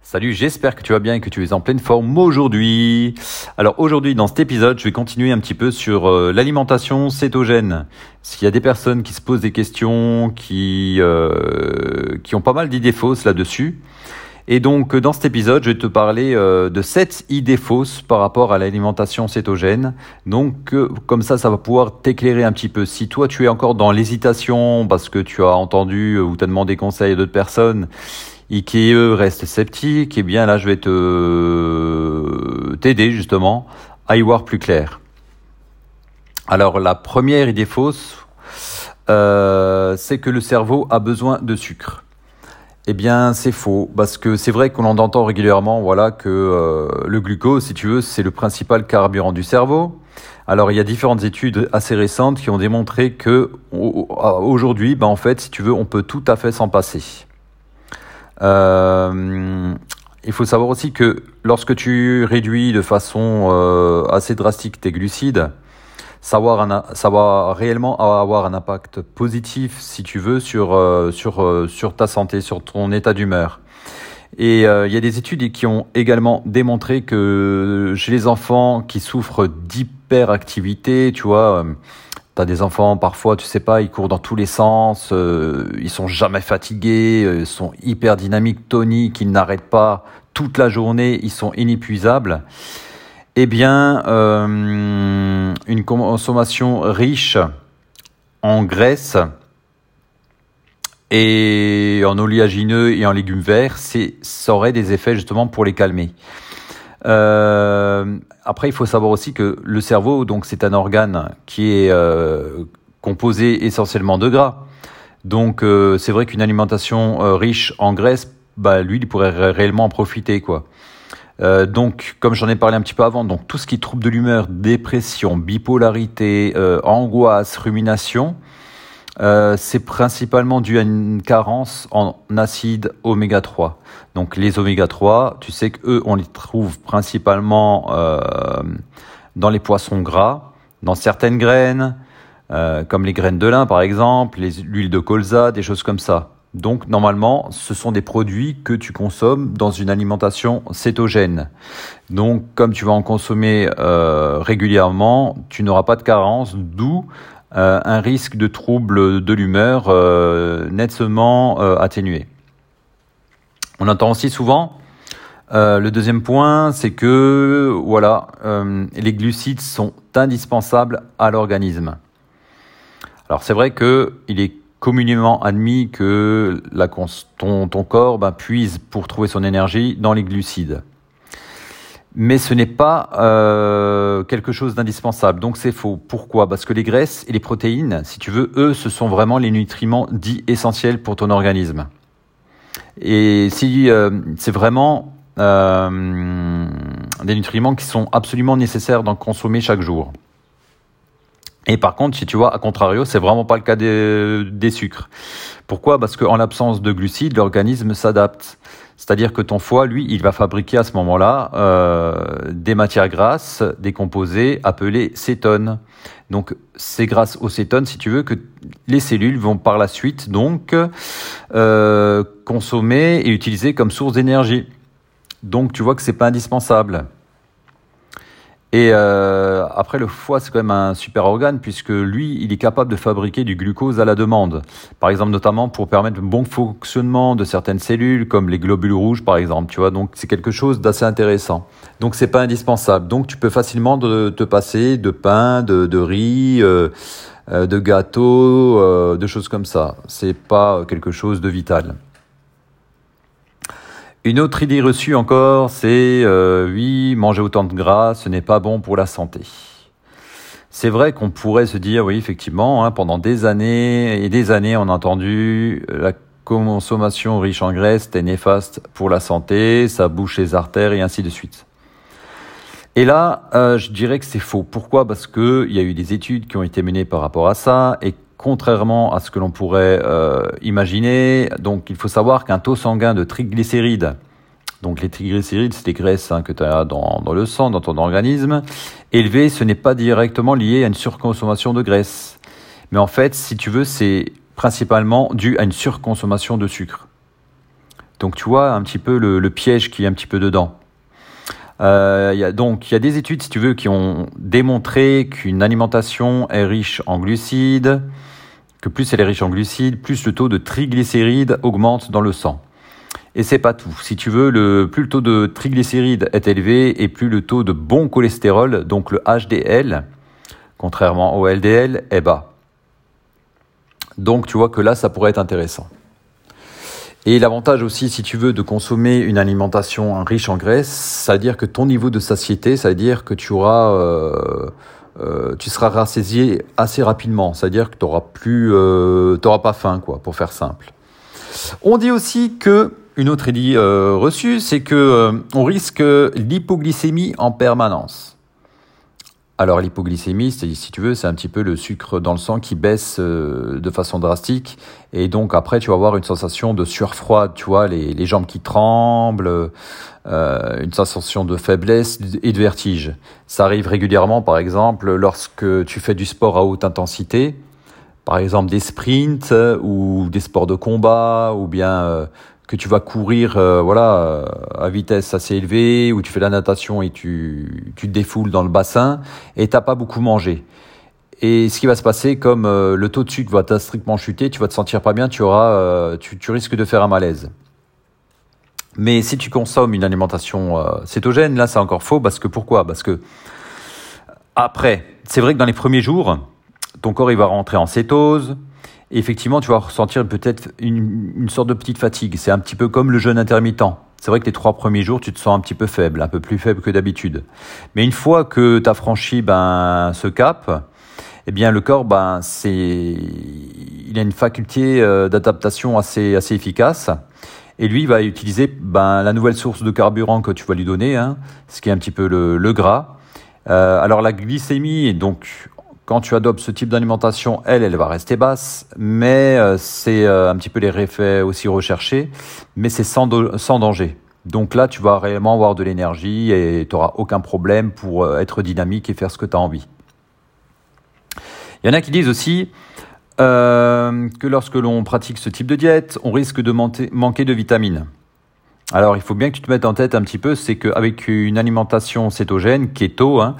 Salut, j'espère que tu vas bien et que tu es en pleine forme aujourd'hui. Alors aujourd'hui dans cet épisode, je vais continuer un petit peu sur euh, l'alimentation cétogène. S'il y a des personnes qui se posent des questions, qui, euh, qui ont pas mal d'idées fausses là-dessus. Et donc dans cet épisode, je vais te parler euh, de 7 idées fausses par rapport à l'alimentation cétogène. Donc comme ça, ça va pouvoir t'éclairer un petit peu. Si toi tu es encore dans l'hésitation parce que tu as entendu ou tu as demandé conseil à d'autres personnes et qui eux restent sceptiques, eh bien là je vais te t'aider justement à y voir plus clair. Alors la première idée fausse, euh, c'est que le cerveau a besoin de sucre. Eh bien, c'est faux, parce que c'est vrai qu'on entend régulièrement, voilà, que euh, le glucose, si tu veux, c'est le principal carburant du cerveau. Alors, il y a différentes études assez récentes qui ont démontré que aujourd'hui, ben, en fait, si tu veux, on peut tout à fait s'en passer. Euh, il faut savoir aussi que lorsque tu réduis de façon euh, assez drastique tes glucides, ça va, réellement avoir un impact positif, si tu veux, sur, euh, ta santé, sur ton état d'humeur. Et il y a des études qui ont également démontré que chez les enfants qui souffrent d'hyperactivité, tu vois, T'as des enfants, parfois, tu sais pas, ils courent dans tous les sens, euh, ils sont jamais fatigués, euh, sont hyper dynamiques, toniques, ils n'arrêtent pas toute la journée, ils sont inépuisables. Eh bien, euh, une consommation riche en graisse et en oléagineux et en légumes verts, ça aurait des effets justement pour les calmer. Euh, après, il faut savoir aussi que le cerveau, donc, c'est un organe qui est euh, composé essentiellement de gras. Donc, euh, c'est vrai qu'une alimentation riche en graisse, bah, lui, il pourrait réellement en profiter, quoi. Donc, comme j'en ai parlé un petit peu avant, donc tout ce qui trouble de l'humeur, dépression, bipolarité, angoisse, rumination, euh, c'est principalement dû à une carence en acide oméga 3. Donc les oméga 3, tu sais qu'eux, on les trouve principalement euh, dans les poissons gras, dans certaines graines, euh, comme les graines de lin par exemple, l'huile de colza, des choses comme ça. Donc normalement, ce sont des produits que tu consommes dans une alimentation cétogène. Donc comme tu vas en consommer régulièrement, tu n'auras pas de carence, d'où euh, un risque de trouble de l'humeur euh, nettement euh, atténué. On entend aussi souvent le deuxième point, c'est que voilà, les glucides sont indispensables à l'organisme. Alors c'est vrai que il est communément admis que ton corps ben, puise pour trouver son énergie dans les glucides mais ce n'est pas euh, quelque chose d'indispensable. Donc c'est faux. Pourquoi? Parce que les graisses et les protéines, si tu veux, eux, ce sont vraiment les nutriments dits essentiels pour ton organisme. Et si euh, c'est vraiment euh, des nutriments qui sont absolument nécessaires d'en consommer chaque jour. Et par contre, si tu vois, à contrario, c'est vraiment pas le cas des, des sucres. Pourquoi? Parce qu'en l'absence de glucides, l'organisme s'adapte. C'est-à-dire que ton foie, lui, il va fabriquer à ce moment-là euh, des matières grasses décomposées appelées cétones. Donc c'est grâce aux cétones, si tu veux, que les cellules vont par la suite donc euh, consommer et utiliser comme source d'énergie. Donc tu vois que c'est pas indispensable. Et euh, après, le foie, c'est quand même un super organe puisque lui, il est capable de fabriquer du glucose à la demande. Par exemple, notamment pour permettre le bon fonctionnement de certaines cellules, comme les globules rouges, par exemple. Tu vois, donc c'est quelque chose d'assez intéressant. Donc c'est pas indispensable. Donc tu peux facilement te passer de pain, de, riz, euh, euh, de gâteaux, euh, de choses comme ça. C'est pas quelque chose de vital. Une autre idée reçue encore, c'est euh, oui, manger autant de gras, ce n'est pas bon pour la santé. C'est vrai qu'on pourrait se dire, oui, effectivement, hein, pendant des années et des années, on a entendu la consommation riche en graisse est néfaste pour la santé, ça bouche les artères et ainsi de suite. Et là, euh, je dirais que c'est faux. Pourquoi? Parce qu'il y a eu des études qui ont été menées par rapport à ça et contrairement à ce que l'on pourrait euh, imaginer. Donc il faut savoir qu'un taux sanguin de triglycérides, donc les triglycérides, c'est les graisses hein, que tu as dans, dans, le sang, dans ton organisme, élevé, ce n'est pas directement lié à une surconsommation de graisse. Mais en fait, si tu veux, c'est principalement dû à une surconsommation de sucre. Donc tu vois un petit peu le, piège qui est un petit peu dedans. Euh, donc il y a des études, si tu veux, qui ont démontré qu'une alimentation est riche en glucides, que plus elle est riche en glucides, plus le taux de triglycérides augmente dans le sang. Et c'est pas tout. Si tu veux, plus le taux de triglycérides est élevé et plus le taux de bon cholestérol, donc le HDL, contrairement au LDL, est bas. Donc tu vois que là, ça pourrait être intéressant. Et l'avantage aussi, si tu veux, de consommer une alimentation riche en graisse, ça veut dire que ton niveau de satiété, ça veut dire que tu auras, euh, euh, tu seras rassasié assez rapidement. Ça veut dire que tu n'auras plus, euh, t'auras pas faim, quoi, pour faire simple. On dit aussi que une autre idée euh, reçue, c'est que euh, on risque l'hypoglycémie en permanence. Alors l'hypoglycémie, si tu veux, c'est un petit peu le sucre dans le sang qui baisse euh, de façon drastique, et donc après tu vas avoir une sensation de sueur froide, tu vois, les, les jambes qui tremblent, une sensation de faiblesse et de vertige. Ça arrive régulièrement, par exemple, lorsque tu fais du sport à haute intensité, par exemple des sprints ou des sports de combat, ou bien que tu vas courir euh, voilà euh, à vitesse assez élevée ou tu fais la natation et tu, tu te défoules dans le bassin et t'as pas beaucoup mangé. Et ce qui va se passer, comme euh, le taux de sucre va strictement chuter, tu vas te sentir pas bien, tu auras, tu, tu, risques de faire un malaise. Mais si tu consommes une alimentation cétogène, là c'est encore faux parce que pourquoi? Parce que après, c'est vrai que dans les premiers jours, ton corps il va rentrer en cétose, effectivement, tu vas ressentir peut-être une, sorte de petite fatigue. C'est un petit peu comme le jeûne intermittent. C'est vrai que les trois premiers jours, tu te sens un petit peu faible, un peu plus faible que d'habitude. Mais une fois que tu as franchi ben, ce cap, eh bien le corps, ben, c'est, il a une faculté euh, d'adaptation assez, assez efficace. Et lui, il va utiliser ben, la nouvelle source de carburant que tu vas lui donner, hein, ce qui est un petit peu le, gras. Euh, alors la glycémie, donc quand tu adoptes ce type d'alimentation, elle, elle va rester basse, mais euh, c'est euh, un petit peu les effets aussi recherchés, mais c'est sans, danger. Donc là, tu vas réellement avoir de l'énergie et tu n'auras aucun problème pour euh, être dynamique et faire ce que tu as envie. Il y en a qui disent aussi que lorsque l'on pratique ce type de diète, on risque de manquer de vitamines. Alors, il faut bien que tu te mettes en tête un petit peu, c'est qu'avec une alimentation cétogène, keto, hein,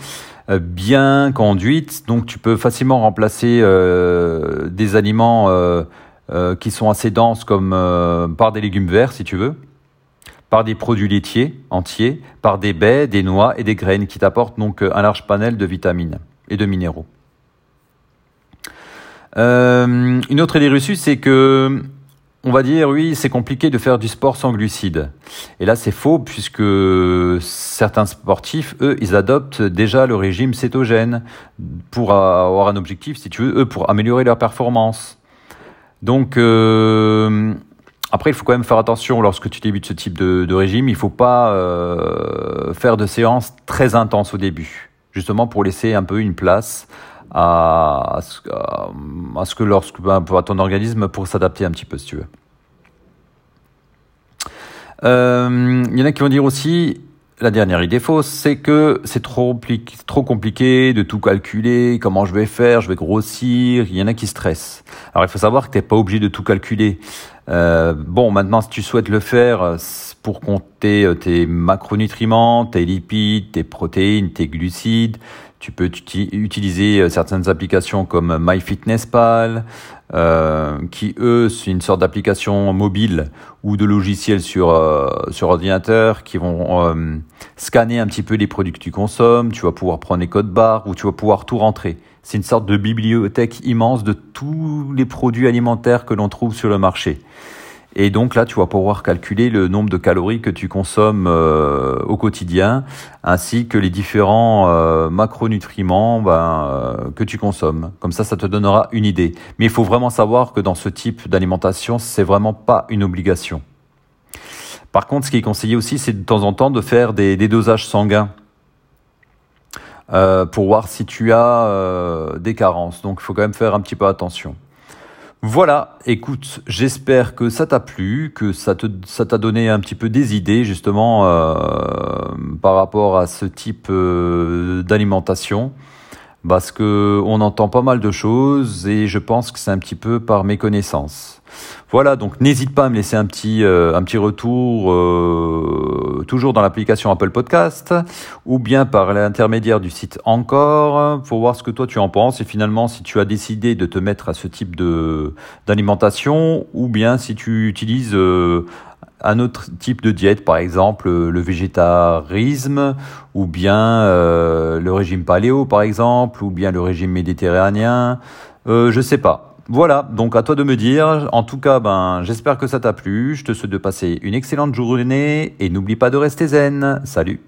bien conduite, donc tu peux facilement remplacer euh, des aliments euh, qui sont assez denses comme par des légumes verts, si tu veux, par des produits laitiers entiers, par des baies, des noix et des graines qui t'apportent donc un large panel de vitamines et de minéraux. une autre idée reçue, c'est que on va dire oui, c'est compliqué de faire du sport sans glucides. Et là, c'est faux puisque certains sportifs, eux, ils adoptent déjà le régime cétogène pour avoir un objectif, si tu veux, eux, pour améliorer leur performance. Donc, euh, après, il faut quand même faire attention lorsque tu débutes ce type de, régime. Il ne faut pas euh, faire de séances très intenses au début, justement pour laisser un peu une place à, à, ce que lorsque ben, ton organisme pour s'adapter un petit peu si tu veux. Euh, il y en a qui vont dire aussi la dernière idée fausse, c'est que c'est trop, trop compliqué de tout calculer, comment je vais faire, je vais grossir, il y en a qui stressent. Alors il faut savoir que tu n'es pas obligé de tout calculer. Euh, bon, maintenant si tu souhaites le faire pour compter euh, tes macronutriments, tes lipides, tes protéines, tes glucides, tu peux utiliser euh, certaines applications comme MyFitnessPal, euh, qui eux, c'est une sorte d'application mobile ou de logiciel sur, euh, sur ordinateur qui vont scanner un petit peu les produits que tu consommes. Tu vas pouvoir prendre les codes barres ou tu vas pouvoir tout rentrer. C'est une sorte de bibliothèque immense de tous les produits alimentaires que l'on trouve sur le marché. Et donc là, tu vas pouvoir calculer le nombre de calories que tu consommes euh, au quotidien, ainsi que les différents euh, macronutriments ben, euh, que tu consommes. Comme ça, ça te donnera une idée. Mais il faut vraiment savoir que dans ce type d'alimentation, c'est vraiment pas une obligation. Par contre, ce qui est conseillé aussi, c'est de temps en temps de faire des, des dosages sanguins. pour voir si tu as des carences. Donc il faut quand même faire un petit peu attention. Voilà, écoute, j'espère que ça t'a plu, que ça te ça t'a donné un petit peu des idées justement euh, par rapport à ce type euh, d'alimentation. Parce que on entend pas mal de choses et je pense que c'est un petit peu par méconnaissance. Voilà, donc n'hésite pas à me laisser un petit, euh, un petit retour euh, toujours dans l'application Apple Podcast ou bien par l'intermédiaire du site Encore pour voir ce que toi tu en penses et finalement si tu as décidé de te mettre à ce type de d'alimentation ou bien si tu utilises euh, un autre type de diète, par exemple le végétarisme, ou bien euh, le régime paléo, par exemple, ou bien le régime méditerranéen. Euh, je sais pas. Voilà, donc à toi de me dire. En tout cas, ben, j'espère que ça t'a plu. Je te souhaite de passer une excellente journée et n'oublie pas de rester zen. Salut